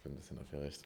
Ich bin ein bisschen aufgeregt.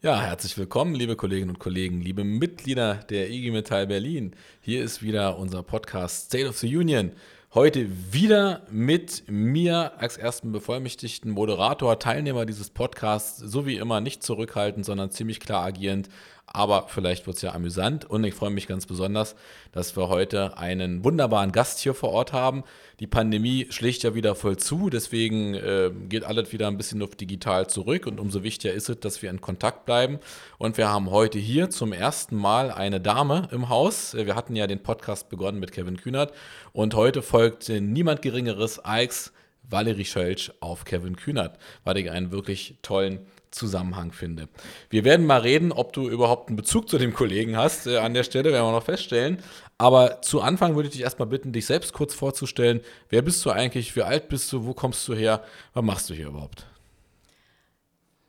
Ja, herzlich willkommen, liebe Kolleginnen und Kollegen, liebe Mitglieder der IG Metall Berlin. Hier ist wieder unser Podcast State of the Union. Heute wieder mit mir als ersten bevollmächtigten Moderator, Teilnehmer dieses Podcasts, so wie immer nicht zurückhaltend, sondern ziemlich klar agierend, aber vielleicht wird es ja amüsant und ich freue mich ganz besonders, dass wir heute einen wunderbaren Gast hier vor Ort haben. Die Pandemie schlägt ja wieder voll zu, deswegen äh, geht alles wieder ein bisschen auf digital zurück und umso wichtiger ist es, dass wir in Kontakt bleiben. Und wir haben heute hier zum ersten Mal eine Dame im Haus. Wir hatten ja den Podcast begonnen mit Kevin Kühnert und heute folgt niemand Geringeres als Valerie Schölsch auf Kevin Kühnert, weil ich einen wirklich tollen Zusammenhang finde. Wir werden mal reden, ob du überhaupt einen Bezug zu dem Kollegen hast. Äh, an der Stelle werden wir noch feststellen. Aber zu Anfang würde ich dich erstmal bitten, dich selbst kurz vorzustellen. Wer bist du eigentlich? Wie alt bist du? Wo kommst du her? Was machst du hier überhaupt?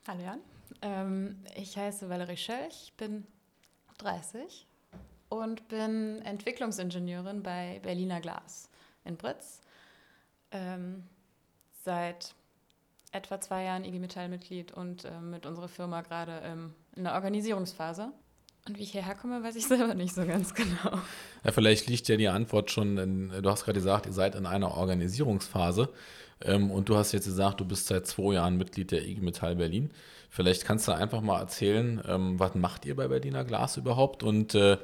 Hallo Jan. Ähm, ich heiße Valerie Schölch, bin 30 und bin Entwicklungsingenieurin bei Berliner Glas in Britz. Ähm, seit etwa zwei Jahren IG Metall-Mitglied und äh, mit unserer Firma gerade ähm, in der Organisierungsphase. Und wie ich hierher komme, weiß ich selber nicht so ganz genau. Ja, vielleicht liegt ja die Antwort schon, in, du hast gerade gesagt, ihr seid in einer Organisierungsphase ähm, und du hast jetzt gesagt, du bist seit zwei Jahren Mitglied der IG Metall Berlin. Vielleicht kannst du einfach mal erzählen, ähm, was macht ihr bei Berliner Glas überhaupt und äh,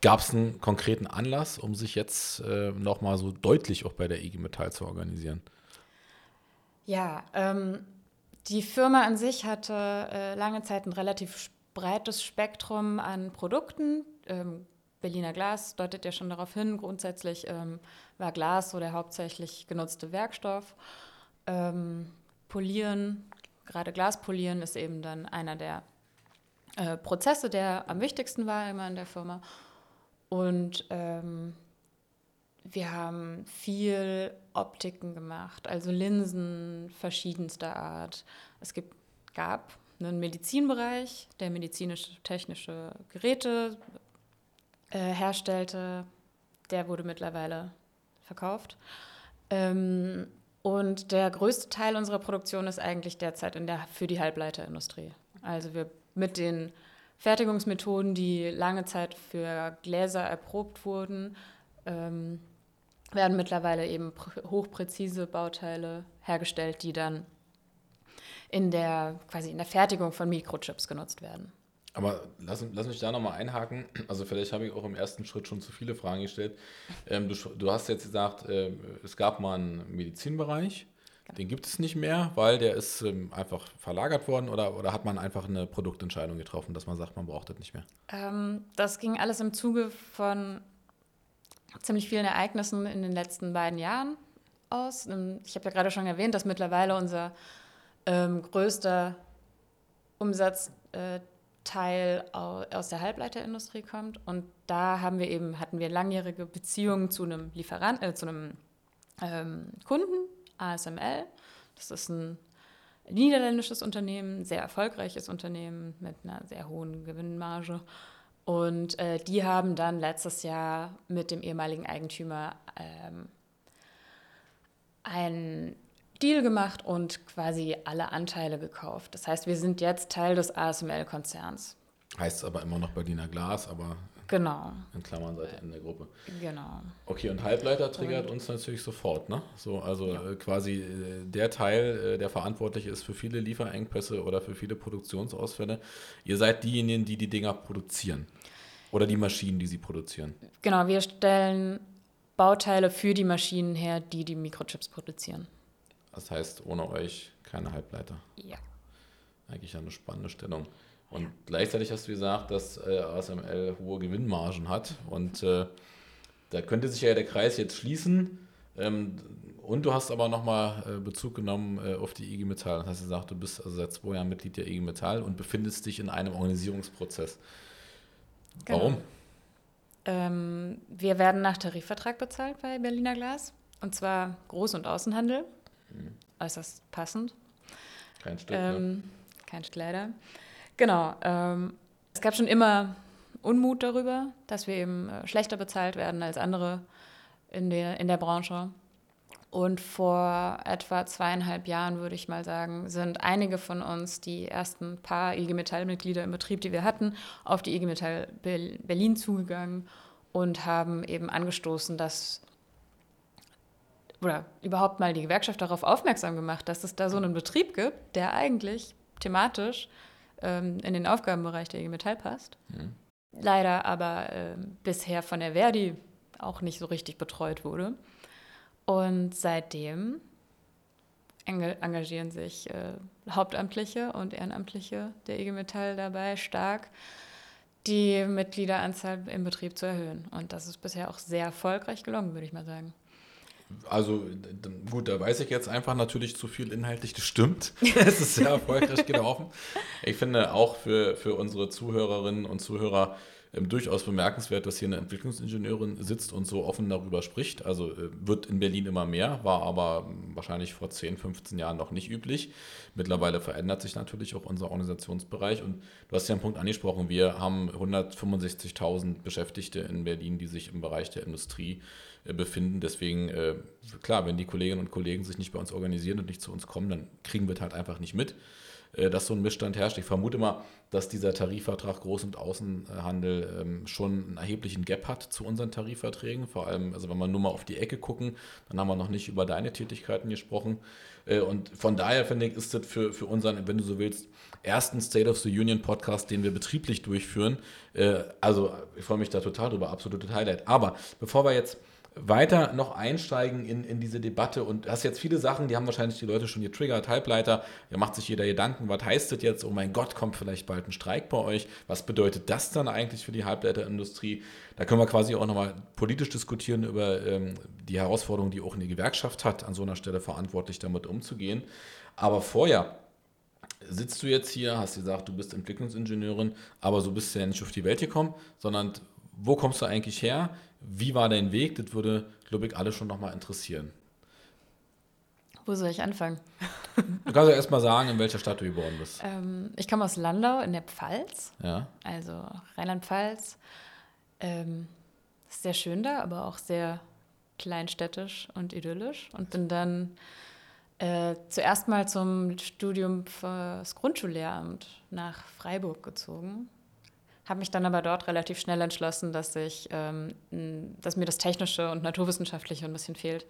gab es einen konkreten Anlass, um sich jetzt äh, nochmal so deutlich auch bei der IG Metall zu organisieren? Ja, ähm, die Firma an sich hatte äh, lange Zeit ein relativ breites Spektrum an Produkten. Ähm, Berliner Glas deutet ja schon darauf hin. Grundsätzlich ähm, war Glas so der hauptsächlich genutzte Werkstoff. Ähm, polieren, gerade Glaspolieren ist eben dann einer der äh, Prozesse, der am wichtigsten war immer in der Firma. Und ähm, wir haben viel Optiken gemacht, also Linsen verschiedenster Art. Es gibt, gab einen Medizinbereich, der medizinische-technische Geräte äh, herstellte. Der wurde mittlerweile verkauft. Ähm, und der größte Teil unserer Produktion ist eigentlich derzeit in der, für die Halbleiterindustrie. Also wir mit den Fertigungsmethoden, die lange Zeit für Gläser erprobt wurden, ähm, werden mittlerweile eben hochpräzise Bauteile hergestellt, die dann in der, quasi in der Fertigung von Mikrochips genutzt werden. Aber lass, lass mich da nochmal einhaken. Also vielleicht habe ich auch im ersten Schritt schon zu viele Fragen gestellt. Ähm, du, du, hast jetzt gesagt, äh, es gab mal einen Medizinbereich. Genau. Den gibt es nicht mehr, weil der ist ähm, einfach verlagert worden oder, oder hat man einfach eine Produktentscheidung getroffen, dass man sagt, man braucht das nicht mehr? Ähm, das ging alles im Zuge von ziemlich vielen Ereignissen in den letzten beiden Jahren aus. Ähm, ich habe ja gerade schon erwähnt, dass mittlerweile unser ähm, größter Umsatzteil äh, aus der Halbleiterindustrie kommt. Und da haben wir eben, hatten wir langjährige Beziehungen zu einem Lieferanten, äh, zu einem ähm, Kunden, ASML. Das ist ein niederländisches Unternehmen, sehr erfolgreiches Unternehmen mit einer sehr hohen Gewinnmarge. Und äh, die haben dann letztes Jahr mit dem ehemaligen Eigentümer ähm, einen Deal gemacht und quasi alle Anteile gekauft. Das heißt, wir sind jetzt Teil des ASML-Konzerns. Heißt aber immer noch Berliner Glas, aber genau. in Klammern seid ihr in der Gruppe. Genau. Okay, und Halbleiter triggert uns natürlich sofort, ne? So, also ja. äh, quasi äh, der Teil, äh, der verantwortlich ist für viele Lieferengpässe oder für viele Produktionsausfälle. Ihr seid diejenigen, die die Dinger produzieren. Oder die Maschinen, die sie produzieren. Genau, wir stellen Bauteile für die Maschinen her, die die Mikrochips produzieren. Das heißt, ohne euch keine Halbleiter. Ja. Eigentlich eine spannende Stellung. Und ja. gleichzeitig hast du gesagt, dass äh, ASML hohe Gewinnmargen hat. Und äh, da könnte sich ja der Kreis jetzt schließen. Ähm, und du hast aber nochmal äh, Bezug genommen äh, auf die IG Metall. Das heißt, du gesagt, du bist also seit zwei Jahren Mitglied der IG Metall und befindest dich in einem Organisierungsprozess. Genau. Warum? Ähm, wir werden nach Tarifvertrag bezahlt bei Berliner Glas. Und zwar Groß- und Außenhandel. Mhm. Äußerst passend. Kein Stück. Ähm, ne? Kein Stück leider. Genau. Ähm, es gab schon immer Unmut darüber, dass wir eben äh, schlechter bezahlt werden als andere in der, in der Branche. Und vor etwa zweieinhalb Jahren, würde ich mal sagen, sind einige von uns, die ersten paar IG Metall-Mitglieder im Betrieb, die wir hatten, auf die IG Metall Berlin zugegangen und haben eben angestoßen, dass oder überhaupt mal die Gewerkschaft darauf aufmerksam gemacht, dass es da so einen Betrieb gibt, der eigentlich thematisch ähm, in den Aufgabenbereich der IG Metall passt. Mhm. Leider aber äh, bisher von der Verdi auch nicht so richtig betreut wurde. Und seitdem engagieren sich äh, Hauptamtliche und Ehrenamtliche der IG Metall dabei stark, die Mitgliederanzahl im Betrieb zu erhöhen. Und das ist bisher auch sehr erfolgreich gelungen, würde ich mal sagen. Also gut, da weiß ich jetzt einfach natürlich zu viel inhaltlich. Das stimmt. es ist sehr erfolgreich gelaufen. Ich finde auch für, für unsere Zuhörerinnen und Zuhörer ähm, durchaus bemerkenswert, dass hier eine Entwicklungsingenieurin sitzt und so offen darüber spricht. Also äh, wird in Berlin immer mehr, war aber wahrscheinlich vor 10, 15 Jahren noch nicht üblich. Mittlerweile verändert sich natürlich auch unser Organisationsbereich und du hast ja einen Punkt angesprochen. Wir haben 165.000 Beschäftigte in Berlin, die sich im Bereich der Industrie äh, befinden. Deswegen, äh, klar, wenn die Kolleginnen und Kollegen sich nicht bei uns organisieren und nicht zu uns kommen, dann kriegen wir es halt einfach nicht mit. Äh, dass so ein Missstand herrscht. Ich vermute mal, dass dieser Tarifvertrag Groß- und Außenhandel ähm, schon einen erheblichen Gap hat zu unseren Tarifverträgen. Vor allem, also wenn wir nur mal auf die Ecke gucken, dann haben wir noch nicht über deine Tätigkeiten gesprochen. Äh, und von daher finde ich, ist das für, für unseren, wenn du so willst, ersten State of the Union Podcast, den wir betrieblich durchführen. Äh, also ich freue mich da total drüber, absolutes Highlight. Aber bevor wir jetzt weiter noch einsteigen in, in diese Debatte und hast jetzt viele Sachen, die haben wahrscheinlich die Leute schon getriggert, Halbleiter, da macht sich jeder Gedanken, was heißt das jetzt? Oh mein Gott, kommt vielleicht bald ein Streik bei euch? Was bedeutet das dann eigentlich für die Halbleiterindustrie? Da können wir quasi auch nochmal politisch diskutieren über ähm, die Herausforderungen, die auch eine Gewerkschaft hat, an so einer Stelle verantwortlich damit umzugehen. Aber vorher sitzt du jetzt hier, hast gesagt, du bist Entwicklungsingenieurin, aber so bist du ja nicht auf die Welt gekommen, sondern wo kommst du eigentlich her? Wie war dein Weg? Das würde, glaube ich, alle schon nochmal interessieren. Wo soll ich anfangen? Du kannst ja erstmal sagen, in welcher Stadt du geboren bist. Ähm, ich komme aus Landau in der Pfalz. Ja. Also Rheinland-Pfalz. Ähm, sehr schön da, aber auch sehr kleinstädtisch und idyllisch. Und bin dann äh, zuerst mal zum Studium fürs Grundschullehramt nach Freiburg gezogen habe mich dann aber dort relativ schnell entschlossen, dass, ich, ähm, dass mir das Technische und Naturwissenschaftliche ein bisschen fehlt.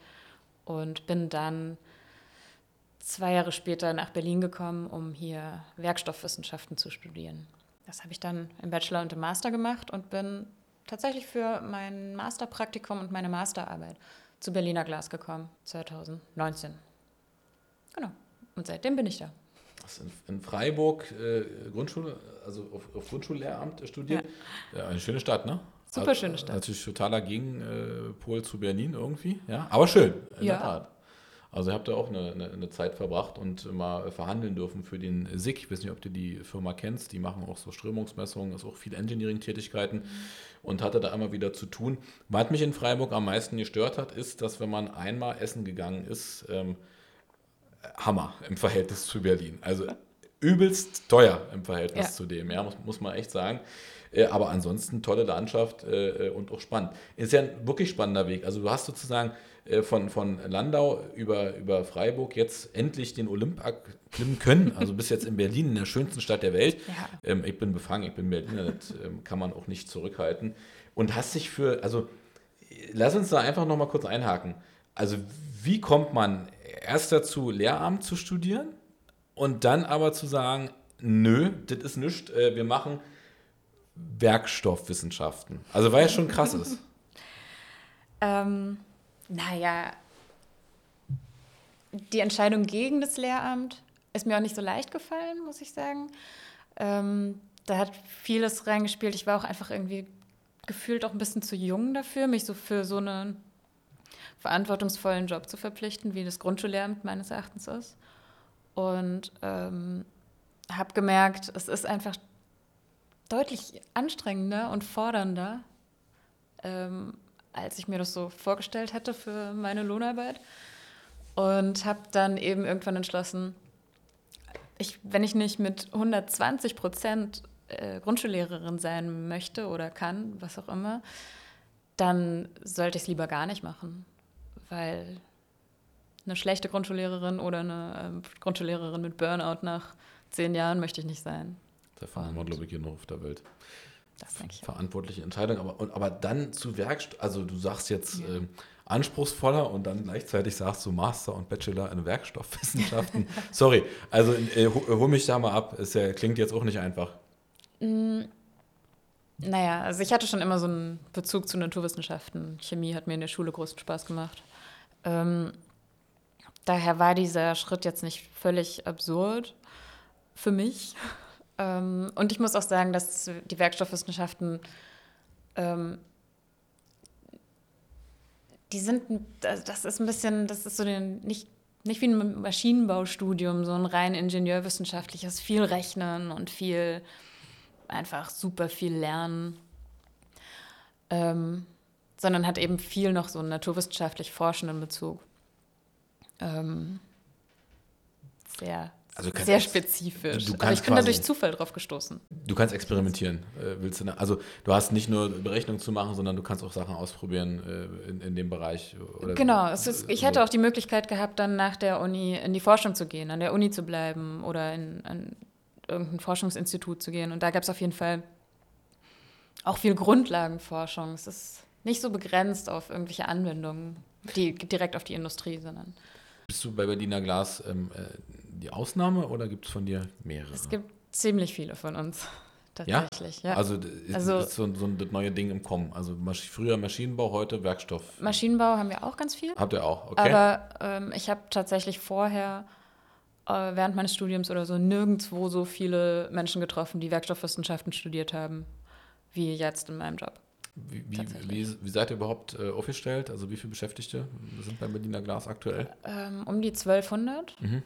Und bin dann zwei Jahre später nach Berlin gekommen, um hier Werkstoffwissenschaften zu studieren. Das habe ich dann im Bachelor und im Master gemacht und bin tatsächlich für mein Masterpraktikum und meine Masterarbeit zu Berliner Glas gekommen, 2019. Genau. Und seitdem bin ich da in, Freiburg äh, Grundschule, also auf, auf Grundschullehramt studiert. Ja. ja. eine schöne Stadt, ne? Super schöne Stadt. Natürlich totaler Gegenpol zu Berlin irgendwie, ja. Aber schön, in ja. der Tat. Also ihr habt da auch eine, eine, eine, Zeit verbracht und mal verhandeln dürfen für den SIG. Ich weiß nicht, ob du die Firma kennst. Die machen auch so Strömungsmessungen, ist auch viel Engineering-Tätigkeiten und hatte da immer wieder zu tun. Was mich in Freiburg am meisten gestört hat, ist, dass wenn man einmal essen gegangen ist, ähm, Hammer im Verhältnis zu Berlin. Also übelst teuer im Verhältnis ja. zu dem, ja, muss, muss man echt sagen. Äh, aber ansonsten tolle Landschaft äh, und auch spannend. Ist ja ein wirklich spannender Weg. Also du hast sozusagen äh, von, von Landau über, über Freiburg jetzt endlich den Olymp klimmen können. Also bis jetzt in Berlin, in der schönsten Stadt der Welt. Ja. Ähm, ich bin befangen, ich bin Berliner, das ähm, kann man auch nicht zurückhalten. Und hast dich für, also lass uns da einfach nochmal kurz einhaken. Also wie kommt man erst dazu, Lehramt zu studieren und dann aber zu sagen, nö, das ist nichts, äh, wir machen Werkstoffwissenschaften. Also weil es schon krass ist. ähm, naja, die Entscheidung gegen das Lehramt ist mir auch nicht so leicht gefallen, muss ich sagen. Ähm, da hat vieles reingespielt. Ich war auch einfach irgendwie gefühlt auch ein bisschen zu jung dafür, mich so für so eine verantwortungsvollen Job zu verpflichten, wie das Grundschullehramt meines Erachtens ist. Und ähm, habe gemerkt, es ist einfach deutlich anstrengender und fordernder, ähm, als ich mir das so vorgestellt hätte für meine Lohnarbeit. Und habe dann eben irgendwann entschlossen, ich, wenn ich nicht mit 120 Prozent äh, Grundschullehrerin sein möchte oder kann, was auch immer, dann sollte ich es lieber gar nicht machen weil eine schlechte Grundschullehrerin oder eine äh, Grundschullehrerin mit Burnout nach zehn Jahren möchte ich nicht sein. Da fahren wir, glaube ich, genug auf der Welt. Das denke ich. auch. Verantwortliche Entscheidung. Aber, aber dann zu Werkstatt, also du sagst jetzt ja. ähm, anspruchsvoller und dann gleichzeitig sagst du Master und Bachelor in Werkstoffwissenschaften. Sorry, also äh, hol mich da mal ab. Es ja, klingt jetzt auch nicht einfach. Mm, naja, also ich hatte schon immer so einen Bezug zu Naturwissenschaften. Chemie hat mir in der Schule großen Spaß gemacht. Ähm, daher war dieser Schritt jetzt nicht völlig absurd für mich. Ähm, und ich muss auch sagen, dass die Werkstoffwissenschaften, ähm, die sind, das ist ein bisschen, das ist so den, nicht, nicht wie ein Maschinenbaustudium, so ein rein ingenieurwissenschaftliches, viel Rechnen und viel, einfach super viel Lernen. Ähm, sondern hat eben viel noch so einen naturwissenschaftlich forschenden Bezug. Ähm, sehr also sehr spezifisch. Du Aber ich bin da durch Zufall drauf gestoßen. Du kannst experimentieren, äh, willst du. Also du hast nicht nur Berechnungen zu machen, sondern du kannst auch Sachen ausprobieren äh, in, in dem Bereich. genau, ist, ich hätte auch die Möglichkeit gehabt, dann nach der Uni in die Forschung zu gehen, an der Uni zu bleiben oder in, in irgendein Forschungsinstitut zu gehen. Und da gab es auf jeden Fall auch viel Grundlagenforschung. Es ist nicht so begrenzt auf irgendwelche Anwendungen, die direkt auf die Industrie, sondern. Bist du bei Berliner Glas ähm, äh, die Ausnahme oder gibt es von dir mehrere? Es gibt ziemlich viele von uns. Tatsächlich, ja. ja. Also, also ist so, so ein neue Ding im Kommen. Also früher Maschinenbau, heute Werkstoff. Maschinenbau haben wir auch ganz viel. Habt ihr auch, okay. Aber ähm, ich habe tatsächlich vorher, äh, während meines Studiums oder so, nirgendwo so viele Menschen getroffen, die Werkstoffwissenschaften studiert haben, wie jetzt in meinem Job. Wie, wie, wie, wie, seid ihr überhaupt äh, aufgestellt? Also wie viele Beschäftigte sind bei Berliner Glas aktuell? Ähm, um die 1200. Mhm.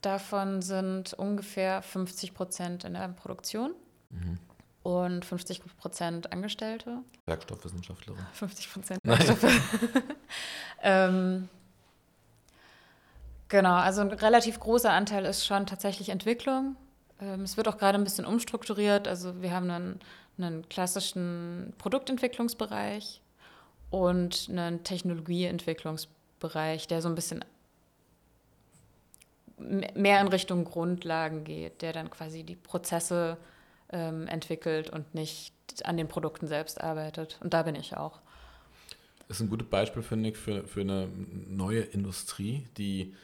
Davon sind ungefähr 50 Prozent in der Produktion mhm. und 50 Prozent Angestellte. Werkstoffwissenschaftlerin. 50 Prozent ähm, genau, also ein relativ großer Anteil ist schon tatsächlich Entwicklung. Ähm, es wird auch gerade ein bisschen umstrukturiert. Also wir haben einen, einen klassischen Produktentwicklungsbereich und einen Technologieentwicklungsbereich, der so ein bisschen mehr in Richtung Grundlagen geht, der dann quasi die Prozesse ähm, entwickelt und nicht an den Produkten selbst arbeitet. Und da bin ich auch. Das ist ein gutes Beispiel, finde ich, für, für eine neue Industrie, die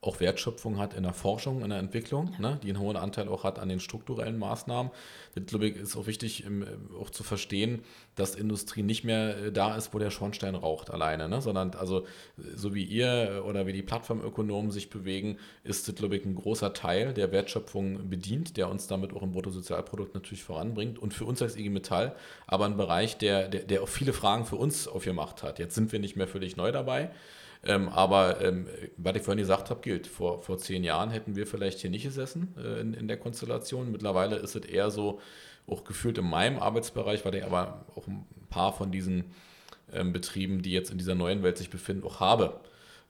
auch Wertschöpfung hat in der Forschung, in der Entwicklung, ja. ne, die einen hohen Anteil auch hat an den strukturellen Maßnahmen. Das, glaube ich, ist auch wichtig, im, auch zu verstehen, dass Industrie nicht mehr äh, da ist, wo der Schornstein raucht alleine, ne, sondern also so wie ihr oder wie die Plattformökonomen sich bewegen, ist das, glaube ich, ein großer Teil der Wertschöpfung bedient, der uns damit auch im Bruttosozialprodukt natürlich voranbringt und für uns als IG Metall, aber ein Bereich, der, der, der auch viele Fragen für uns aufgemacht hat. Jetzt sind wir nicht mehr völlig neu dabei. Ähm, aber ähm, was ich vorhin gesagt habe, gilt. Vor, vor zehn Jahren hätten wir vielleicht hier nicht gesessen äh, in, in der Konstellation. Mittlerweile ist es eher so, auch gefühlt in meinem Arbeitsbereich, weil ich aber auch ein paar von diesen ähm, Betrieben, die jetzt in dieser neuen Welt sich befinden, auch habe.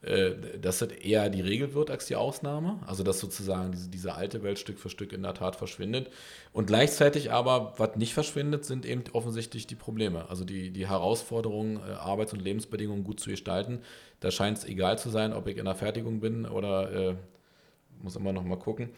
Äh, dass das eher die Regel wird als die Ausnahme. Also dass sozusagen diese, diese alte Welt Stück für Stück in der Tat verschwindet. Und gleichzeitig aber, was nicht verschwindet, sind eben offensichtlich die Probleme. Also die, die Herausforderungen, äh, Arbeits- und Lebensbedingungen gut zu gestalten. Da scheint es egal zu sein, ob ich in der Fertigung bin oder äh, muss immer noch mal gucken.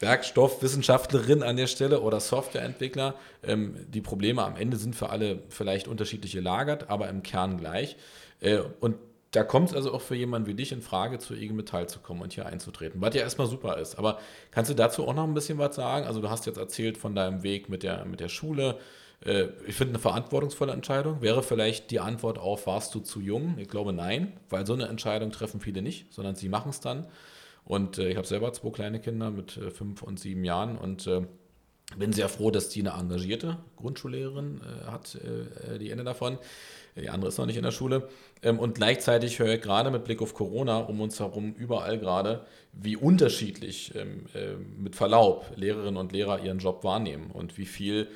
Werkstoffwissenschaftlerin an der Stelle oder Softwareentwickler. Ähm, die Probleme am Ende sind für alle vielleicht unterschiedlich gelagert, aber im Kern gleich. Äh, und da kommt es also auch für jemanden wie dich in Frage, zu IG Metall zu kommen und hier einzutreten, was ja erstmal super ist. Aber kannst du dazu auch noch ein bisschen was sagen? Also du hast jetzt erzählt von deinem Weg mit der, mit der Schule. Äh, ich finde eine verantwortungsvolle Entscheidung. Wäre vielleicht die Antwort auf, warst du zu jung? Ich glaube nein, weil so eine Entscheidung treffen viele nicht, sondern sie machen es dann. Und äh, ich habe selber zwei kleine Kinder mit äh, fünf und sieben Jahren und bin sehr froh, dass die eine engagierte Grundschullehrerin hat, die Ende davon. Die andere ist noch nicht in der Schule. Ähm, und gleichzeitig höre ich gerade mit Blick auf Corona um uns herum überall gerade, wie unterschiedlich ähm, äh, mit Verlaub Lehrerinnen und Lehrer ihren Job wahrnehmen und wie viel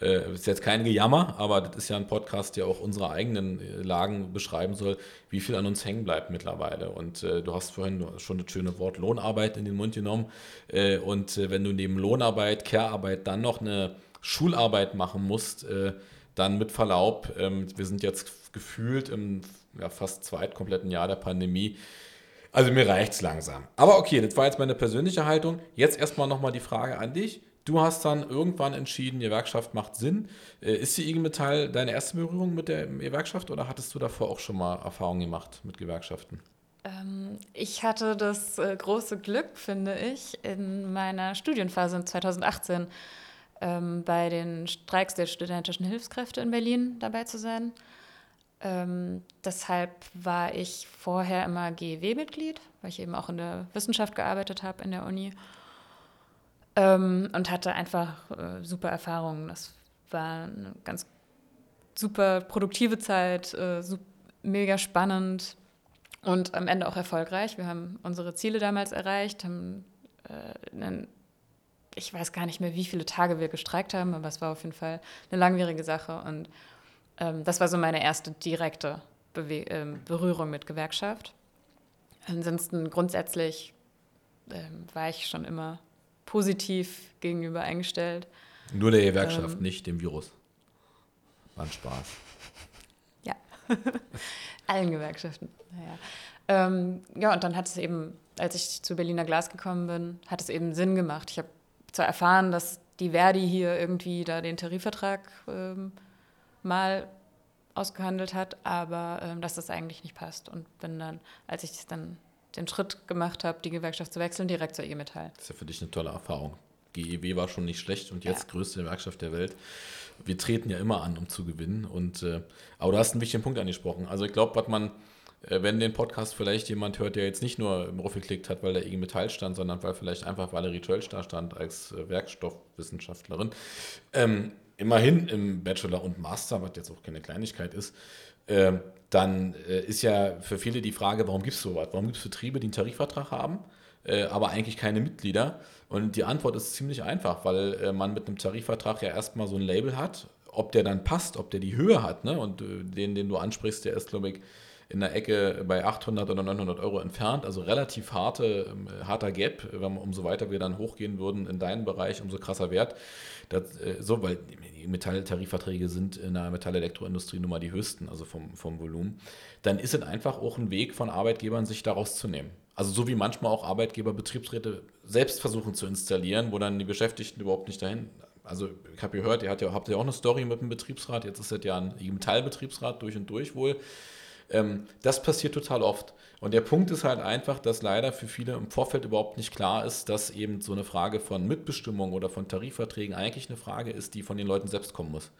äh, ist jetzt kein Gejammer, aber das ist ja ein Podcast, der auch unsere eigenen äh, Lagen beschreiben soll, wie viel an uns hängen bleibt mittlerweile. Und äh, du hast vorhin schon das schöne Wort Lohnarbeit in den Mund genommen. Und wenn du neben Lohnarbeit, Care-Arbeit dann noch eine Schularbeit machen musst, dann mit Verlaub, ähm, wir sind jetzt gefühlt im ja, fast zweitkompletten Jahr der Pandemie, Also mir reicht es langsam. Aber okay, das war jetzt meine persönliche Haltung. Jetzt erstmal nochmal die Frage an dich. Du hast dann irgendwann entschieden, die Gewerkschaft macht Sinn. Äh, ist die IG Metall deine erste Berührung mit der Gewerkschaft oder hattest du davor auch schon mal Erfahrungen gemacht mit Gewerkschaften? Ähm, ich hatte das äh, große Glück, finde ich, in meiner Studienphase 2018 ähm, bei den Streiks der studentischen Hilfskräfte in Berlin dabei zu sein. Ähm, deshalb war ich vorher immer GEW-Mitglied, weil ich eben auch in der Wissenschaft gearbeitet habe in der Uni. Ähm, und hatte einfach äh, super Erfahrungen. Das war eine ganz super produktive Zeit, äh, super, mega spannend und am Ende auch erfolgreich. Wir haben unsere Ziele damals erreicht, haben äh, einen, ich weiß gar nicht mehr, wie viele Tage wir gestreikt haben, aber es war auf jeden Fall eine langwierige Sache. Und ähm, das war so meine erste direkte Bewe ähm, Berührung mit Gewerkschaft. Ansonsten grundsätzlich ähm, war ich schon immer positiv gegenüber eingestellt. Nur der Gewerkschaft, ähm, nicht dem Virus. War ein Spaß. Ja, allen Gewerkschaften. Naja. Ähm, ja, und dann hat es eben, als ich zu Berliner Glas gekommen bin, hat es eben Sinn gemacht. Ich habe zwar erfahren, dass die Verdi hier irgendwie da den Tarifvertrag ähm, mal ausgehandelt hat, aber ähm, dass das eigentlich nicht passt. Und bin dann, als ich dann den Schritt gemacht habe, die Gewerkschaft zu wechseln, direkt zur e Metall. Das ist ja für dich eine tolle Erfahrung. GEW war schon nicht schlecht und jetzt ja. größte Gewerkschaft der Welt. Wir treten ja immer an, um zu gewinnen. Und, äh, aber du hast einen wichtigen Punkt angesprochen. Also ich glaube, was man, wenn den Podcast vielleicht jemand hört, der jetzt nicht nur im Ruf geklickt hat, weil der IG Metall stand, sondern weil vielleicht einfach Valerie Tölsch da stand als äh, Werkstoffwissenschaftlerin, ähm, immerhin im Bachelor und Master, was jetzt auch keine Kleinigkeit ist, ähm, dann äh, ist ja für viele die Frage, warum gibt es sowas? Warum gibt es Betriebe, die einen Tarifvertrag haben, äh, aber eigentlich keine Mitglieder? Und die Antwort ist ziemlich einfach, weil äh, man mit einem Tarifvertrag ja erstmal so ein Label hat, ob der dann passt, ob der die Höhe hat. Ne? Und den, den du ansprichst, der ist, glaube ich, in der Ecke bei 800 oder 900 Euro entfernt. Also relativ harte, ähm, harter Gap. Wenn, umso weiter wir dann hochgehen würden in deinen Bereich, umso krasser Wert. Das, äh, so, weil die Metalltarifverträge sind in der Metallelektroindustrie nun mal die höchsten, also vom, vom Volumen. Dann ist es einfach auch ein Weg von Arbeitgebern, sich daraus zu nehmen. Also so wie manchmal auch Arbeitgeber Betriebsräte selbst versuchen zu installieren, wo dann die Beschäftigten überhaupt nicht dahin also ich habe gehört, ihr habt ja, habt ja auch eine Story mit dem Betriebsrat, jetzt ist das ja ein Metallbetriebsrat durch und durch wohl. Ähm, das passiert total oft. Und der Punkt ist halt einfach, dass leider für viele im Vorfeld überhaupt nicht klar ist, dass eben so eine Frage von Mitbestimmung oder von Tarifverträgen eigentlich eine Frage ist, die von den Leuten selbst kommen muss.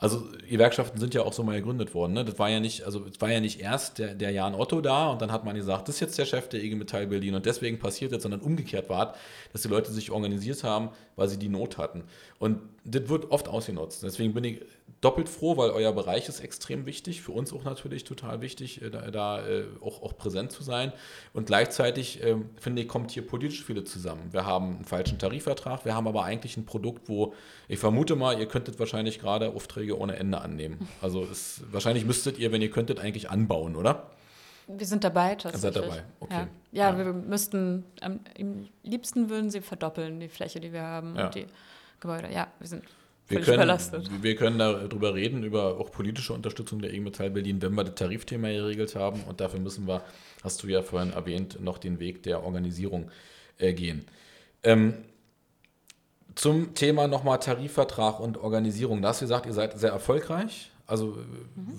Also Gewerkschaften sind ja auch so mal gegründet worden. Ne? Das war ja nicht, also es war ja nicht erst der, der Jan Otto da und dann hat man gesagt, das ist jetzt der Chef der IG Metall Berlin und deswegen passiert jetzt, sondern umgekehrt war, dass die Leute sich organisiert haben, weil sie die Not hatten. Und das wird oft ausgenutzt. Deswegen bin ich doppelt froh, weil euer Bereich ist extrem wichtig, für uns auch natürlich total wichtig, äh, da, da äh, auch, auch präsent zu sein. Und gleichzeitig, äh, finde ich, kommt hier politisch viele zusammen. Wir haben einen falschen Tarifvertrag, wir haben aber eigentlich ein Produkt, wo ich vermute mal, ihr könntet wahrscheinlich gerade Aufträge ohne Ende annehmen. Also es, wahrscheinlich müsstet ihr, wenn ihr könntet, eigentlich anbauen, oder? Wir sind dabei tatsächlich. Ihr seid dabei, okay. Ja, ja, ja. wir müssten, am liebsten würden sie verdoppeln, die Fläche, die wir haben ja. und die Gebäude. Ja, wir sind wir können, überlastet. Wir können darüber reden, über auch politische Unterstützung der IG Metall Berlin, wenn wir das Tarifthema geregelt haben. Und dafür müssen wir, hast du ja vorhin erwähnt, noch den Weg der Organisierung äh, gehen. Ähm, zum Thema nochmal Tarifvertrag und Organisierung. Da hast du gesagt, ihr seid sehr erfolgreich. Also mhm.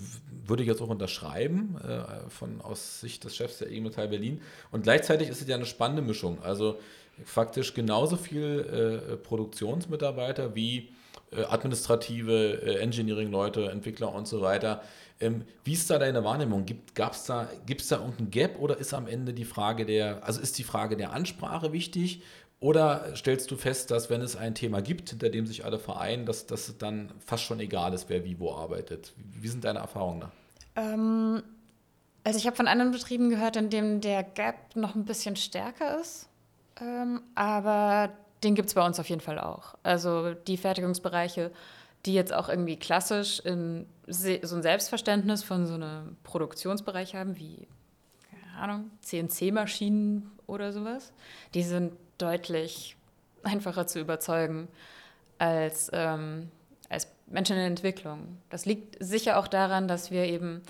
würde ich jetzt auch unterschreiben, äh, von, aus Sicht des Chefs der IG Metall Berlin. Und gleichzeitig ist es ja eine spannende Mischung. Also faktisch genauso viel äh, Produktionsmitarbeiter wie administrative äh, Engineering-Leute, Entwickler und so weiter. Ähm, wie ist da deine Wahrnehmung? Gibt es da, gibt's da irgendein Gap oder ist am Ende die Frage der, also ist die Frage der Ansprache wichtig? Oder stellst du fest, dass wenn es ein Thema gibt, hinter dem sich alle vereinen, dass das dann fast schon egal ist, wer wie wo arbeitet? Wie sind deine Erfahrungen da? Ähm, also ich habe von anderen Betrieben gehört, in dem der Gap noch ein bisschen stärker ist. Ähm, aber den gibt es bei uns auf jeden Fall auch. Also die Fertigungsbereiche, die jetzt auch irgendwie klassisch in so ein Selbstverständnis von so einem Produktionsbereich haben, wie, keine Ahnung, CNC-Maschinen oder sowas, die sind deutlich einfacher zu überzeugen als, ähm, als Menschen in Entwicklung. Das liegt sicher auch daran, dass wir eben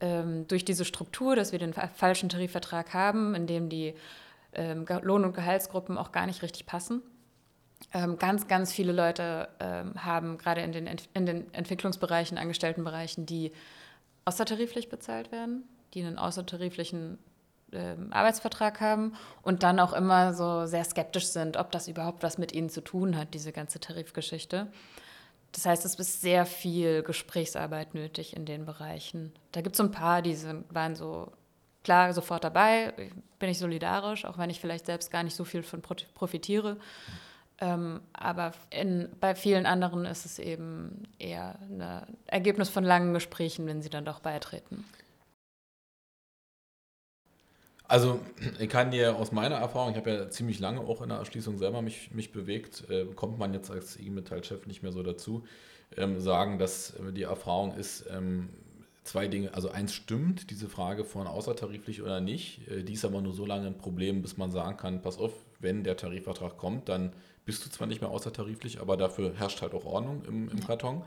ähm, durch diese Struktur, dass wir den falschen Tarifvertrag haben, in dem die ähm, Lohn- und Gehaltsgruppen auch gar nicht richtig passen. Ähm, ganz, ganz viele Leute ähm, haben gerade in den, Ent in den Entwicklungsbereichen, Angestelltenbereichen, die außertariflich bezahlt werden, die einen außertariflichen ähm, Arbeitsvertrag haben und dann auch immer so sehr skeptisch sind, ob das überhaupt was mit ihnen zu tun hat, diese ganze Tarifgeschichte. Das heißt, es ist sehr viel Gesprächsarbeit nötig in den Bereichen. Da gibt es so ein paar, die sind, waren so klar sofort dabei, bin ich solidarisch, auch wenn ich vielleicht selbst gar nicht so viel von profitiere. Ähm, aber in, bei vielen anderen ist es eben eher ein Ergebnis von langen Gesprächen, wenn sie dann doch beitreten. Also ich kann dir aus meiner Erfahrung, ich habe ja ziemlich lange auch in der Erschließung selber mich, mich bewegt, äh, kommt man jetzt als IG Metall-Chef nicht mehr so dazu, ähm, sagen, dass die Erfahrung ist, ähm, zwei Dinge, also eins stimmt, diese Frage von außertariflich oder nicht, äh, die ist aber nur so lange ein Problem, bis man sagen kann, pass auf, wenn der Tarifvertrag kommt, dann bist du zwar nicht mehr außertariflich, aber dafür herrscht halt auch Ordnung im, im Karton.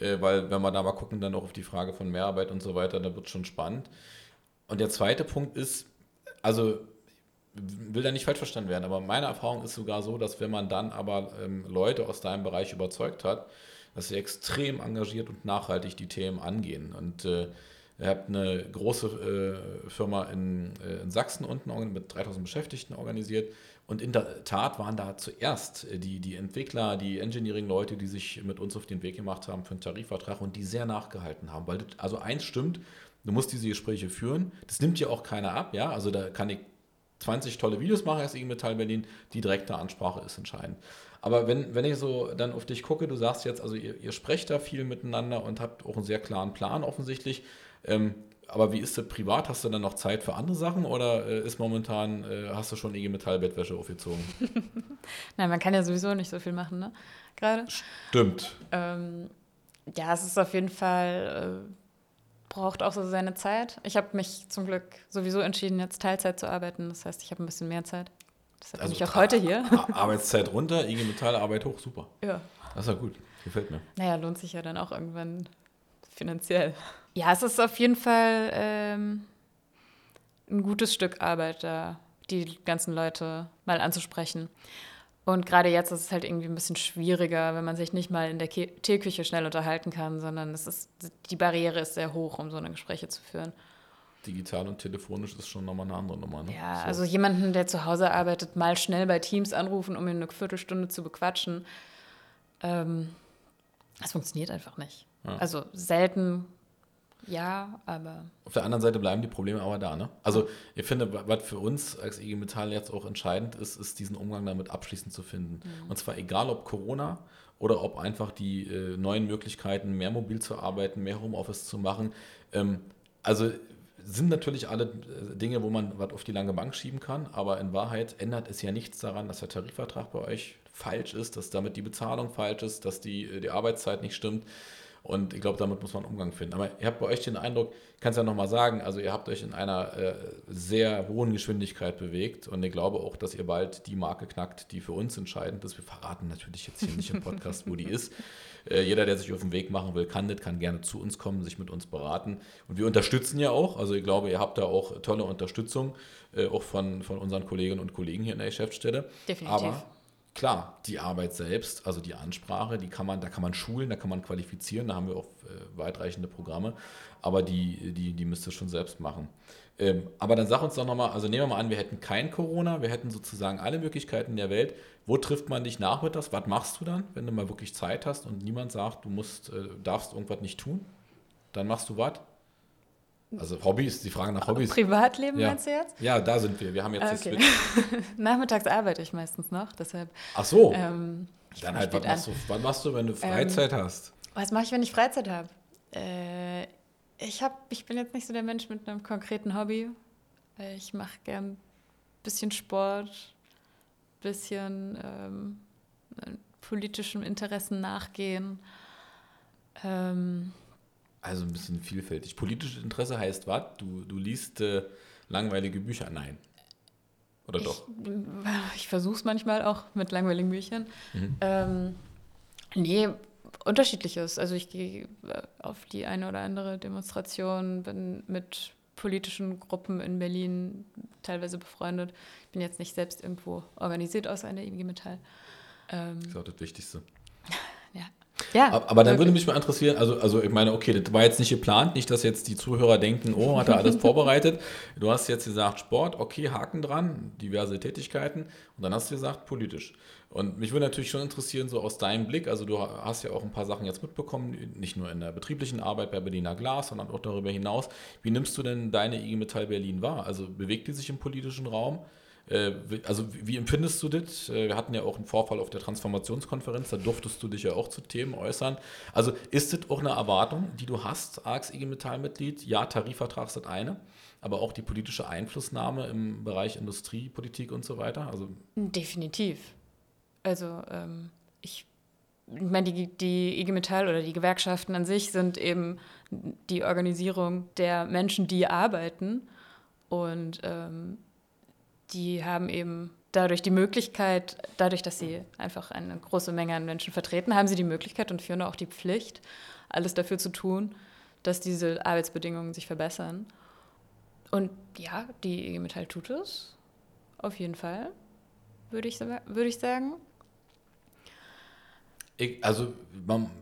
Äh, weil wenn wir da mal gucken, dann auch auf die Frage von Mehrarbeit und so weiter, da wird es schon spannend. Und der zweite Punkt ist, also will da nicht falsch verstanden werden, aber meine Erfahrung ist sogar so, dass wenn man dann aber ähm, Leute aus deinem Bereich überzeugt hat, dass sie extrem engagiert und nachhaltig die Themen angehen. Und äh, ihr habt eine große äh, Firma in, äh, in, Sachsen unten mit 3000 Beschäftigten organisiert. Und in der Tat waren da zuerst die, die Entwickler, die Engineering-Leute, die sich mit uns auf den Weg gemacht haben für einen Tarifvertrag und die sehr nachgehalten haben. Weil das, also eins stimmt, Du musst diese Gespräche führen. Das nimmt dir auch keiner ab, ja. Also da kann ich 20 tolle Videos machen als IG Metall Berlin. Die direkte Ansprache ist entscheidend. Aber wenn, wenn ich so dann auf dich gucke, du sagst jetzt, also ihr, ihr sprecht da viel miteinander und habt auch einen sehr klaren Plan offensichtlich. Ähm, aber wie ist das privat? Hast du dann noch Zeit für andere Sachen oder äh, ist momentan, äh, hast du schon IG Metall Bettwäsche aufgezogen? Nein, man kann ja sowieso nicht so viel machen, ne? Gerade. Stimmt. Ähm, ja, es ist auf jeden Fall. Äh braucht auch so seine Zeit. Ich habe mich zum Glück sowieso entschieden, jetzt Teilzeit zu arbeiten. Das heißt, ich habe ein bisschen mehr Zeit. Deshalb also bin ich auch heute hier. Arbeitszeit runter, IG Metall, Arbeit hoch, super. Ja. Das ist ja gut. Gefällt mir. Naja, lohnt sich ja dann auch irgendwann finanziell. Ja, es ist auf jeden Fall ähm, ein gutes Stück Arbeit, da die ganzen Leute mal anzusprechen. Und gerade jetzt ist es halt irgendwie ein bisschen schwieriger, wenn man sich nicht mal in der Teeküche schnell unterhalten kann, sondern es ist, die Barriere ist sehr hoch, um so eine Gespräche zu führen. Digital und telefonisch ist schon nochmal eine andere Nummer. Ne? Ja, so. also jemanden, der zu Hause arbeitet, mal schnell bei Teams anrufen, um ihn eine Viertelstunde zu bequatschen. Ähm, das funktioniert einfach nicht. Ja. Also selten ja, aber. Auf der anderen Seite bleiben die Probleme aber da, ne? Also, ich finde, was für uns als IG Metall jetzt auch entscheidend ist, ist diesen Umgang damit abschließend zu finden. Mhm. Und zwar egal ob Corona oder ob einfach die äh, neuen Möglichkeiten, mehr mobil zu arbeiten, mehr Homeoffice zu machen. Ähm, also sind natürlich alle äh, Dinge, wo man was auf die lange Bank schieben kann, aber in Wahrheit ändert es ja nichts daran, dass der Tarifvertrag bei euch falsch ist, dass damit die Bezahlung falsch ist, dass die, äh, die Arbeitszeit nicht stimmt. Und ich glaube, damit muss man einen Umgang finden. Aber ihr habt bei euch den Eindruck, ich kann es ja nochmal sagen, also ihr habt euch in einer äh, sehr hohen Geschwindigkeit bewegt und ich glaube auch, dass ihr bald die Marke knackt, die für uns entscheidend ist. Wir verraten natürlich jetzt hier nicht im Podcast, wo die ist. Äh, jeder, der sich auf den Weg machen will, kann das, kann gerne zu uns kommen, sich mit uns beraten. Und wir unterstützen ja auch. Also ich glaube, ihr habt da auch tolle Unterstützung, äh, auch von, von unseren Kolleginnen und Kollegen hier in der Geschäftsstelle. Definitiv. Aber klar, die Arbeit selbst, also die Ansprache, die kann man, da kann man schulen, da kann man qualifizieren, da haben wir auch äh, weitreichende Programme, aber die, die, die müsst ihr schon selbst machen. Ähm, aber dann sag uns doch nochmal, also nehmen wir mal an, wir hätten kein Corona, wir hätten sozusagen alle Möglichkeiten der Welt. Wo trifft man dich nachmittags? Was machst du dann, wenn du mal wirklich Zeit hast und niemand sagt, du musst, äh, darfst irgendwas nicht tun? Dann machst du was? Also Hobbys, die Frage nach Hobbys. Privatleben ja. meinst du jetzt? Ja, da sind wir. Wir haben jetzt okay. Nachmittags arbeite ich meistens noch, deshalb. Ach so. Ähm, Dann halt, was machst, du, was machst du, wenn du Freizeit ähm, hast? Was mache ich, wenn ich Freizeit habe? Äh, ich, hab, ich bin jetzt nicht so der Mensch mit einem konkreten Hobby. Ich mache gern ein bisschen Sport, ein bisschen ähm, politischen Interessen nachgehen. Ähm, also ein bisschen vielfältig. Politisches Interesse heißt was? Du, du liest äh, langweilige Bücher? Nein. Oder ich, doch? Ich versuche es manchmal auch mit langweiligen Büchern. Mhm. Ähm, nee, unterschiedliches. Also ich gehe äh, auf die eine oder andere Demonstration, bin mit politischen Gruppen in Berlin teilweise befreundet. Ich bin jetzt nicht selbst irgendwo organisiert außer in der IG Metall. Ähm, das ist auch das Wichtigste. Ja. Aber dann würde mich mal interessieren, also, also ich meine, okay, das war jetzt nicht geplant, nicht, dass jetzt die Zuhörer denken, oh, hat er alles vorbereitet. Du hast jetzt gesagt Sport, okay, Haken dran, diverse Tätigkeiten und dann hast du gesagt politisch. Und mich würde natürlich schon interessieren, so aus deinem Blick, also du hast ja auch ein paar Sachen jetzt mitbekommen, nicht nur in der betrieblichen Arbeit bei Berliner Glas, sondern auch darüber hinaus. Wie nimmst du denn deine IG Metall Berlin wahr? Also bewegt die sich im politischen Raum? Äh, also wie empfindest du das? Äh, wir hatten ja auch einen Vorfall auf der Transformationskonferenz, da durftest du dich ja auch zu Themen äußern. Also ist das auch eine Erwartung, die du hast als IG Metall-Mitglied? Ja, Tarifvertrag ist das eine, aber auch die politische Einflussnahme im Bereich Industriepolitik und so weiter? Also Definitiv. Also ähm, ich, ich meine, die, die IG Metall oder die Gewerkschaften an sich sind eben die Organisierung der Menschen, die arbeiten. Und ähm, die haben eben dadurch die Möglichkeit, dadurch, dass sie einfach eine große Menge an Menschen vertreten, haben sie die Möglichkeit und führen auch die Pflicht, alles dafür zu tun, dass diese Arbeitsbedingungen sich verbessern. Und ja, die IG Metall tut es, auf jeden Fall, würde ich, würde ich sagen. Ich, also,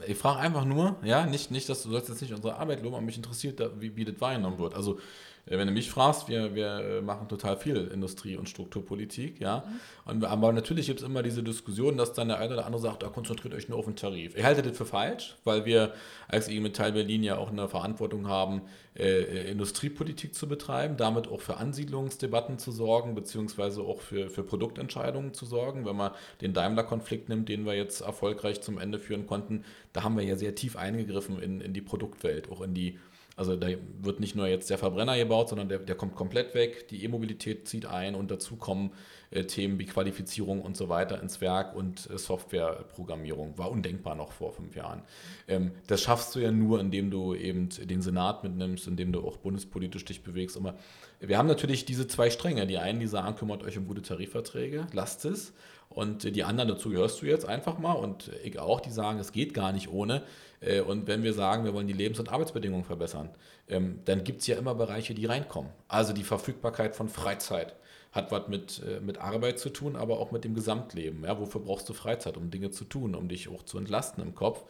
ich frage einfach nur, ja, nicht, nicht, dass du sollst jetzt nicht unsere Arbeit loben, aber mich interessiert, wie, wie das wahrgenommen wird. Also, wenn du mich fragst, wir, wir machen total viel Industrie- und Strukturpolitik, ja. Mhm. Und, aber natürlich gibt es immer diese Diskussion, dass dann der eine oder andere sagt, da konzentriert euch nur auf den Tarif. Ich halte das für falsch, weil wir als IG Metall Berlin ja auch eine Verantwortung haben, äh, Industriepolitik zu betreiben, damit auch für Ansiedlungsdebatten zu sorgen, beziehungsweise auch für, für Produktentscheidungen zu sorgen. Wenn man den Daimler-Konflikt nimmt, den wir jetzt erfolgreich zum Ende führen konnten, da haben wir ja sehr tief eingegriffen in, in die Produktwelt, auch in die also da wird nicht nur jetzt der Verbrenner gebaut, sondern der, der kommt komplett weg. Die E-Mobilität zieht ein und dazu kommen äh, Themen wie Qualifizierung und so weiter ins Werk und äh, Softwareprogrammierung. War undenkbar noch vor fünf Jahren. Ähm, das schaffst du ja nur, indem du eben den Senat mitnimmst, indem du auch bundespolitisch dich bewegst. Aber wir haben natürlich diese zwei Stränge. Die einen, die sagen, kümmert euch um gute Tarifverträge, lasst es. Und die anderen, dazu gehörst du jetzt einfach mal und ich auch, die sagen, es geht gar nicht ohne. Äh, und wenn wir sagen, wir wollen die Lebens- und Arbeitsbedingungen verbessern, ähm, dann gibt es ja immer Bereiche, die reinkommen. Also die Verfügbarkeit von Freizeit hat was mit, äh, mit Arbeit zu tun, aber auch mit dem Gesamtleben. Ja, wofür brauchst du Freizeit? Um Dinge zu tun, um dich auch zu entlasten im Kopf.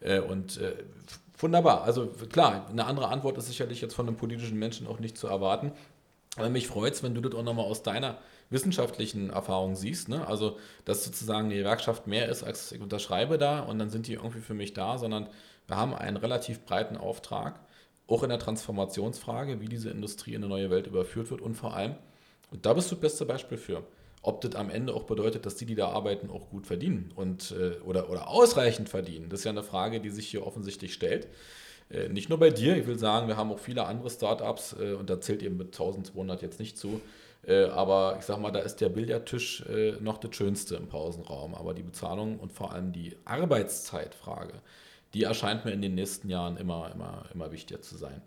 Äh, und wunderbar. Also klar, eine andere Antwort ist sicherlich jetzt von einem politischen Menschen auch nicht zu erwarten. Aber mich freut es, wenn du das auch nochmal aus deiner wissenschaftlichen Erfahrung siehst. Ne? Also, dass sozusagen die Gewerkschaft mehr ist, als ich unterschreibe da und dann sind die irgendwie für mich da, sondern wir haben einen relativ breiten Auftrag, auch in der Transformationsfrage, wie diese Industrie in eine neue Welt überführt wird und vor allem, und da bist du das beste Beispiel für, ob das am Ende auch bedeutet, dass die, die da arbeiten, auch gut verdienen und, äh, oder, oder ausreichend verdienen. Das ist ja eine Frage, die sich hier offensichtlich stellt. Äh, nicht nur bei dir, ich will sagen, wir haben auch viele andere Startups äh, und da zählt eben mit 1200 jetzt nicht zu, äh, aber ich sag mal, da ist der Billardtisch noch das Schönste im Pausenraum. Aber die Bezahlung und vor allem die Arbeitszeitfrage, die erscheint mir in den nächsten Jahren immer, immer, immer wichtiger zu sein.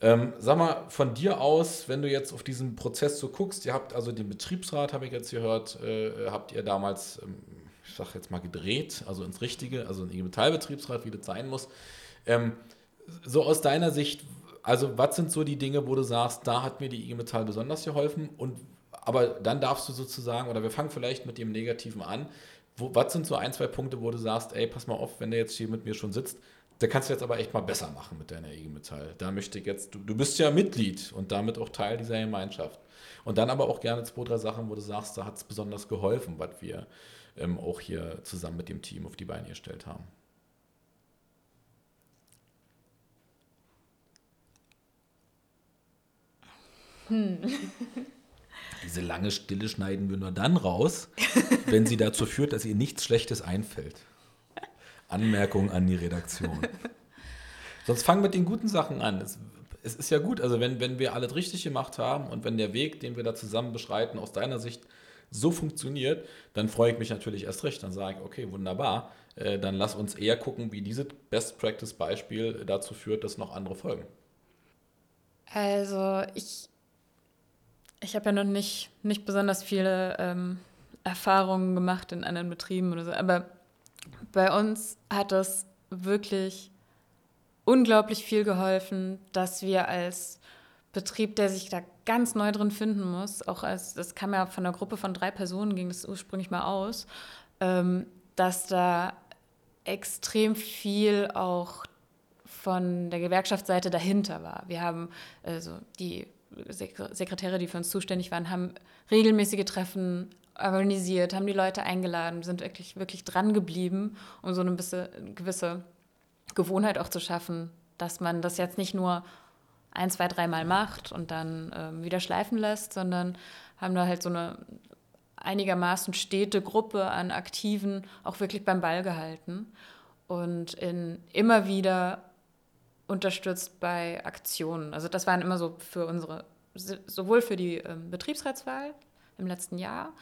Ähm, sag mal, von dir aus, wenn du jetzt auf diesen Prozess so guckst, ihr habt also den Betriebsrat, habe ich jetzt gehört, äh, habt ihr damals, ähm, ich sag jetzt mal, gedreht, also ins Richtige, also in den Metallbetriebsrat, wie das sein muss. Ähm, so aus deiner Sicht, also, was sind so die Dinge, wo du sagst, da hat mir die IG Metall besonders geholfen? Und aber dann darfst du sozusagen, oder wir fangen vielleicht mit dem Negativen an. Wo, was sind so ein, zwei Punkte, wo du sagst, ey, pass mal auf, wenn der jetzt hier mit mir schon sitzt, da kannst du jetzt aber echt mal besser machen mit deiner IG Metall. Da möchte ich jetzt, du, du bist ja Mitglied und damit auch Teil dieser Gemeinschaft. Und dann aber auch gerne zwei, drei Sachen, wo du sagst, da hat es besonders geholfen, was wir ähm, auch hier zusammen mit dem Team auf die Beine gestellt haben. Hm. Diese lange Stille schneiden wir nur dann raus, wenn sie dazu führt, dass ihr nichts Schlechtes einfällt. Anmerkung an die Redaktion. Sonst fang mit den guten Sachen an. Es, es, ist ja gut, also wenn, wenn wir alles richtig gemacht haben und wenn der Weg, den wir da zusammen beschreiten, aus deiner Sicht so funktioniert, dann freue ich mich natürlich erst recht. Dann sage ich, okay, wunderbar, äh, dann lass uns eher gucken, wie dieses Best-Practice-Beispiel dazu führt, dass noch andere folgen. Also ich ich habe ja noch nicht, nicht besonders viele ähm, Erfahrungen gemacht in anderen Betrieben oder so, aber bei uns hat es wirklich unglaublich viel geholfen, dass wir als Betrieb, der sich da ganz neu drin finden muss, auch als, das kam ja von einer Gruppe von drei Personen, ging das ursprünglich mal aus, ähm, dass da extrem viel auch von der Gewerkschaftsseite dahinter war. Wir haben also die Sekretäre, die für uns zuständig waren, haben regelmäßige Treffen organisiert, haben die Leute eingeladen, sind wirklich, wirklich dran geblieben, um so eine gewisse Gewohnheit auch zu schaffen, dass man das jetzt nicht nur ein, zwei, dreimal macht und dann ähm, wieder schleifen lässt, sondern haben da halt so eine einigermaßen stete Gruppe an Aktiven auch wirklich beim Ball gehalten. Und in immer wieder unterstützt bei Aktionen. Also das waren immer so für unsere, sowohl für die ähm, Betriebsratswahl im letzten Jahr,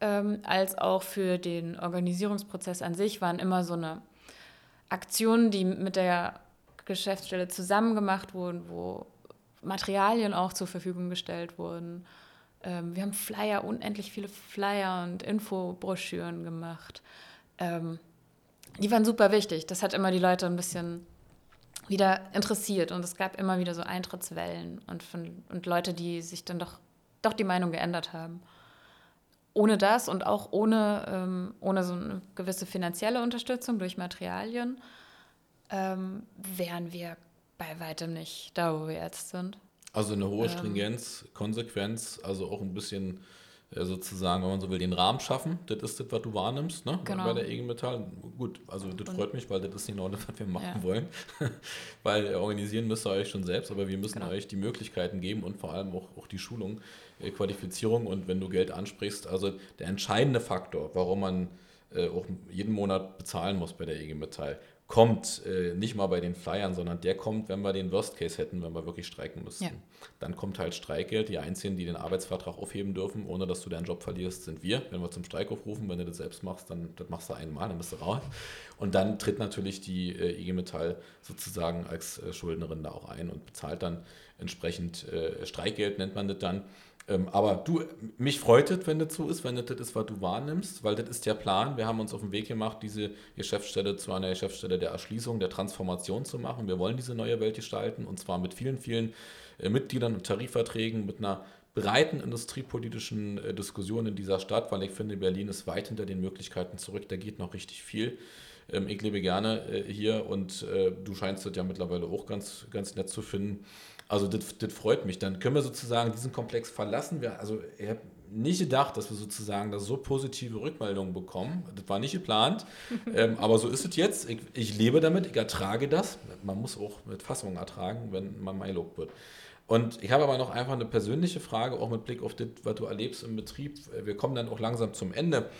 ähm, als auch für den Organisierungsprozess an sich waren immer so eine Aktionen, die mit der Geschäftsstelle zusammen gemacht wurden, wo Materialien auch zur Verfügung gestellt wurden. Ähm, wir haben Flyer, unendlich viele Flyer und Infobroschüren gemacht. Ähm, die waren super wichtig. Das hat immer die Leute ein bisschen wieder interessiert und es gab immer wieder so Eintrittswellen und, von, und Leute, die sich dann doch, doch die Meinung geändert haben. Ohne das und auch ohne, ähm, ohne so eine gewisse finanzielle Unterstützung durch Materialien ähm, wären wir bei weitem nicht da, wo wir jetzt sind. Also eine hohe ähm. Stringenz, Konsequenz, also auch ein bisschen sozusagen, wenn man so will, den Rahmen schaffen. Das ist das, was du wahrnimmst, ne? Genau. Bei der IG Metall. Gut, also das freut mich, weil das ist genau das, was wir machen ja. wollen. weil organisieren müsst ihr euch schon selbst, aber wir müssen genau. euch die Möglichkeiten geben und vor allem auch, auch die Schulung, äh, Qualifizierung und wenn du Geld ansprichst, also der entscheidende Faktor, warum man äh, auch jeden Monat bezahlen muss bei der IG Metall, kommt äh, nicht mal bei den Flyern, sondern der kommt, wenn wir den Worst Case hätten, wenn wir wirklich streiken müssten. Ja. Dann kommt halt Streikgeld. Die Einzigen, die den Arbeitsvertrag aufheben dürfen, ohne dass du deinen Job verlierst, sind wir. Wenn wir zum Streik aufrufen, wenn du das selbst machst, dann das machst du einmal, dann bist du raus. Und dann tritt natürlich die äh, IG Metall sozusagen als äh, Schuldnerin da auch ein und bezahlt dann entsprechend äh, Streikgeld, nennt man das dann. Ähm, aber du, mich freut es, wenn das so ist, wenn das das ist, was du wahrnimmst, weil das ist der Plan. Wir haben uns auf den Weg gemacht, diese Geschäftsstelle zu einer Geschäftsstelle der Erschließung, der Transformation zu machen. Wir wollen diese neue Welt gestalten und zwar mit vielen, vielen äh, Mitgliedern und Tarifverträgen, mit einer breiten industriepolitischen äh, Diskussion in dieser Stadt, weil ich finde, Berlin ist weit hinter den Möglichkeiten zurück. Da geht noch richtig viel. Ähm, ich lebe gerne äh, hier und du scheinst das ja mittlerweile auch ganz, ganz nett zu finden. Also das, das freut mich. Dann können wir sozusagen diesen Komplex verlassen. Wir, also ich habe nicht gedacht, dass wir sozusagen da so positive Rückmeldungen bekommen. Das war nicht geplant. ähm, aber so ist es jetzt. Ich, ich, lebe damit, ich ertrage das. Man muss auch mit Fassung ertragen, wenn man Milo wird. Und ich habe aber noch einfach eine persönliche Frage, auch mit Blick auf das, was du erlebst im Betrieb. Wir kommen dann auch langsam zum Ende.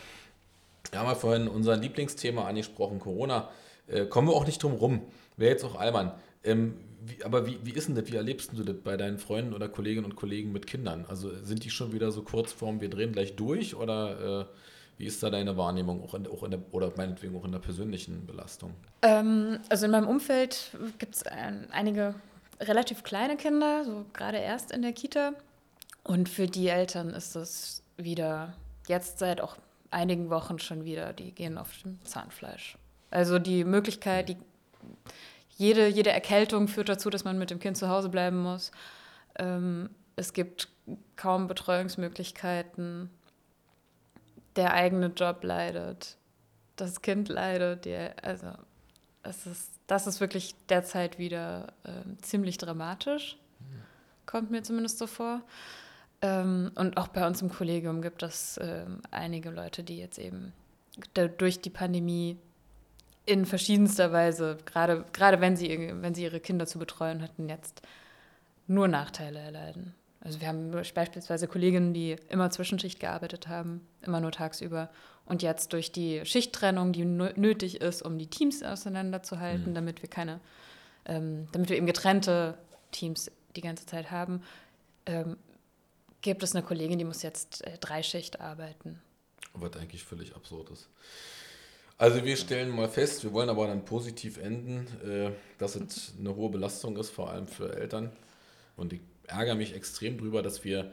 Wir haben ja vorhin unser Lieblingsthema angesprochen, Corona. Äh, kommen wir auch nicht drum rum. Wäre jetzt auch albern. Ähm, wie, aber wie, wie ist denn das? Wie erlebst du das bei deinen Freunden oder Kolleginnen und Kollegen mit Kindern? Also sind die schon wieder so kurz vorm, wir drehen gleich durch oder äh, wie ist da deine Wahrnehmung auch in, auch in der, oder meinetwegen auch in der persönlichen Belastung? Ähm, also in meinem Umfeld gibt es ein, einige relativ kleine Kinder, so gerade erst in der Kita. Und für die Eltern ist es wieder jetzt seit auch einigen Wochen schon wieder, die gehen auf dem Zahnfleisch. Also die Möglichkeit, die jede, jede Erkältung führt dazu, dass man mit dem Kind zu Hause bleiben muss. Ähm, es gibt kaum Betreuungsmöglichkeiten. Der eigene Job leidet. Das Kind leidet. Die, also, es ist, das ist wirklich derzeit wieder äh, ziemlich dramatisch. Kommt mir zumindest so vor. Ähm, und auch bei uns im Kollegium gibt es äh, einige Leute, die jetzt eben durch die Pandemie in verschiedenster Weise, gerade, gerade wenn, sie, wenn sie ihre Kinder zu betreuen hatten, jetzt nur Nachteile erleiden. Also wir haben beispielsweise Kolleginnen, die immer Zwischenschicht gearbeitet haben, immer nur tagsüber. Und jetzt durch die Schichttrennung, die nötig ist, um die Teams auseinanderzuhalten, mhm. damit wir keine, ähm, damit wir eben getrennte Teams die ganze Zeit haben, ähm, gibt es eine Kollegin, die muss jetzt äh, Dreischicht arbeiten. Was eigentlich völlig absurd ist. Also wir stellen mal fest, wir wollen aber dann positiv enden, äh, dass es eine hohe Belastung ist, vor allem für Eltern. Und ich ärgere mich extrem drüber, dass wir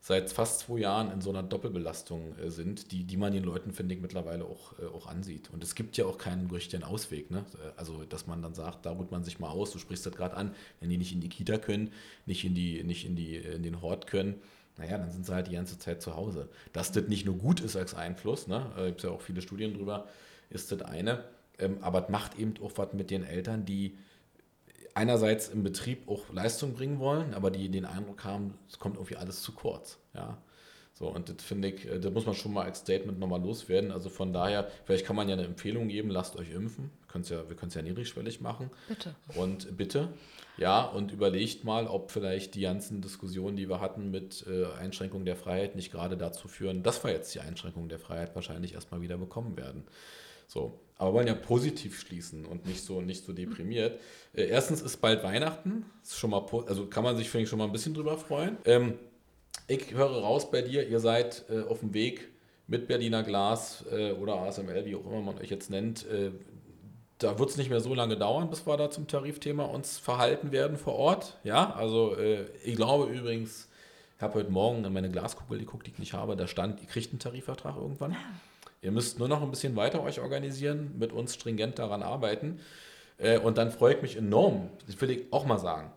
seit fast zwei Jahren in so einer Doppelbelastung äh, sind, die, die man den Leuten, finde ich, mittlerweile auch, äh, auch ansieht. Und es gibt ja auch keinen richtigen Ausweg. Ne? Also, dass man dann sagt, da ruht man sich mal aus, du sprichst das gerade an, wenn die nicht in die Kita können, nicht in, die, nicht in, die, in den Hort können, naja, dann sind sie halt die ganze Zeit zu Hause. Dass das nicht nur gut ist als Einfluss, ne? da gibt es ja auch viele Studien drüber, ist das eine. Ähm, aber es macht eben auch was mit den Eltern, die einerseits im Betrieb auch Leistung bringen wollen, aber die den Eindruck haben, es kommt irgendwie alles zu kurz. Ja. So, und das finde ich, äh, das muss man schon mal als Statement nochmal loswerden. Also von daher, vielleicht kann man ja eine Empfehlung geben, lasst euch impfen. Ja, wir können es ja niedrigschwellig machen. Bitte. Und bitte, ja, und überlegt mal, ob vielleicht die ganzen Diskussionen, die wir hatten mit äh, Einschränkung der Freiheit, nicht gerade dazu führen, dass wir jetzt die Einschränkung der Freiheit wahrscheinlich erstmal wieder bekommen werden. So, aber wollen ja positiv schließen und nicht so, nicht so deprimiert. Äh, erstens ist bald Weihnachten, ist schon mal, also kann man sich, finde ich, schon mal ein bisschen drüber freuen. Ähm, ich höre raus bei dir, ihr seid äh, auf dem Weg mit Berliner Glas äh, oder ASML, wie auch immer man euch jetzt nennt. Äh, da wird es nicht mehr so lange dauern, bis wir da zum Tarifthema uns verhalten werden vor Ort. Ja, also äh, ich glaube übrigens, ich habe heute Morgen in meine Glaskugel geguckt, die ich nicht habe, da stand, ihr kriegt einen Tarifvertrag irgendwann. Ihr müsst nur noch ein bisschen weiter euch organisieren, mit uns stringent daran arbeiten. Äh, und dann freue ich mich enorm, das will ich auch mal sagen.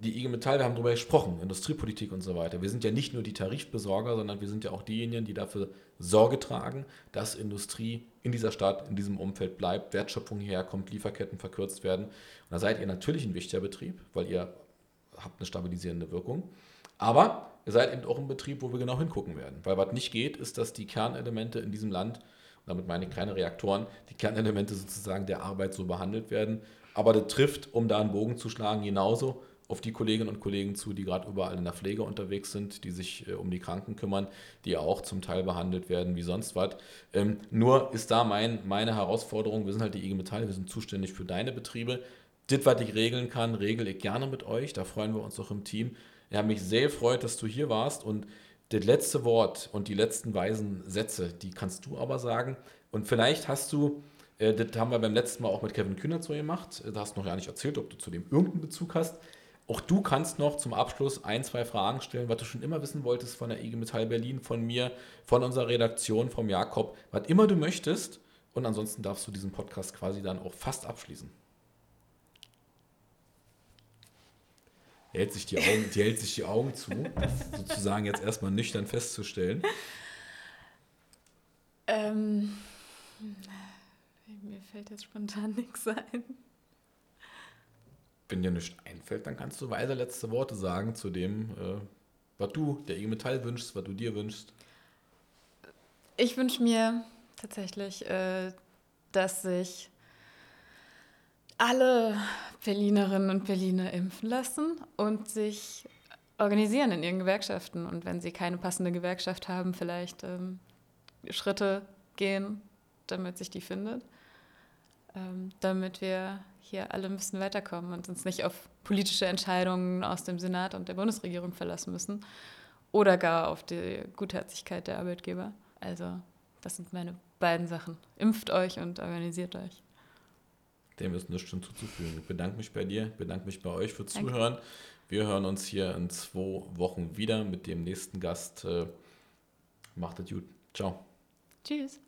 Die IG Metall, wir haben darüber gesprochen, Industriepolitik und so weiter. Wir sind ja nicht nur die Tarifbesorger, sondern wir sind ja auch diejenigen, die dafür Sorge tragen, dass Industrie in dieser Stadt, in diesem Umfeld bleibt, Wertschöpfung hierher kommt, Lieferketten verkürzt werden. Und da seid ihr natürlich ein wichtiger Betrieb, weil ihr habt eine stabilisierende Wirkung. Aber ihr seid eben auch ein Betrieb, wo wir genau hingucken werden. Weil was nicht geht, ist, dass die Kernelemente in diesem Land, damit meine ich keine Reaktoren, die Kernelemente sozusagen der Arbeit so behandelt werden. Aber das trifft, um da einen Bogen zu schlagen, genauso auf die Kolleginnen und Kollegen zu, die gerade überall in der Pflege unterwegs sind, die sich äh, um die Kranken kümmern, die auch zum Teil behandelt werden wie sonst was. Ähm, nur ist da mein, meine Herausforderung, wir sind halt die IG Metall, wir sind zuständig für deine Betriebe. Das, was ich regeln kann, regel ich gerne mit euch, da freuen wir uns auch im Team. Habe mich sehr gefreut, dass du hier warst und das letzte Wort und die letzten weisen Sätze, die kannst du aber sagen. Und vielleicht hast du, äh, das haben wir beim letzten Mal auch mit Kevin Kühner so gemacht, da hast du noch gar nicht erzählt, ob du zu dem irgendeinen Bezug hast. Auch du kannst noch zum Abschluss ein, zwei Fragen stellen, was du schon immer wissen wolltest von der IG Metall Berlin, von mir, von unserer Redaktion, vom Jakob, was immer du möchtest. Und ansonsten darfst du diesen Podcast quasi dann auch fast abschließen. Die hält sich die Augen, die hält sich die Augen zu, sozusagen jetzt erstmal nüchtern festzustellen. Ähm, mir fällt jetzt spontan nichts ein. Wenn dir nichts einfällt, dann kannst du weise letzte Worte sagen zu dem, äh, was du der IG Metall wünschst, was du dir wünschst. Ich wünsche mir tatsächlich, äh, dass sich alle Berlinerinnen und Berliner impfen lassen und sich organisieren in ihren Gewerkschaften. Und wenn sie keine passende Gewerkschaft haben, vielleicht ähm, Schritte gehen, damit sich die findet. Ähm, damit wir hier alle ein bisschen weiterkommen und uns nicht auf politische Entscheidungen aus dem Senat und der Bundesregierung verlassen müssen oder gar auf die Gutherzigkeit der Arbeitgeber. Also das sind meine beiden Sachen. Impft euch und organisiert euch. Dem ist nichts hinzuzufügen. Ich bedanke mich bei dir, bedanke mich bei euch für Zuhören. Danke. Wir hören uns hier in zwei Wochen wieder mit dem nächsten Gast. Äh, macht es gut. Ciao. Tschüss.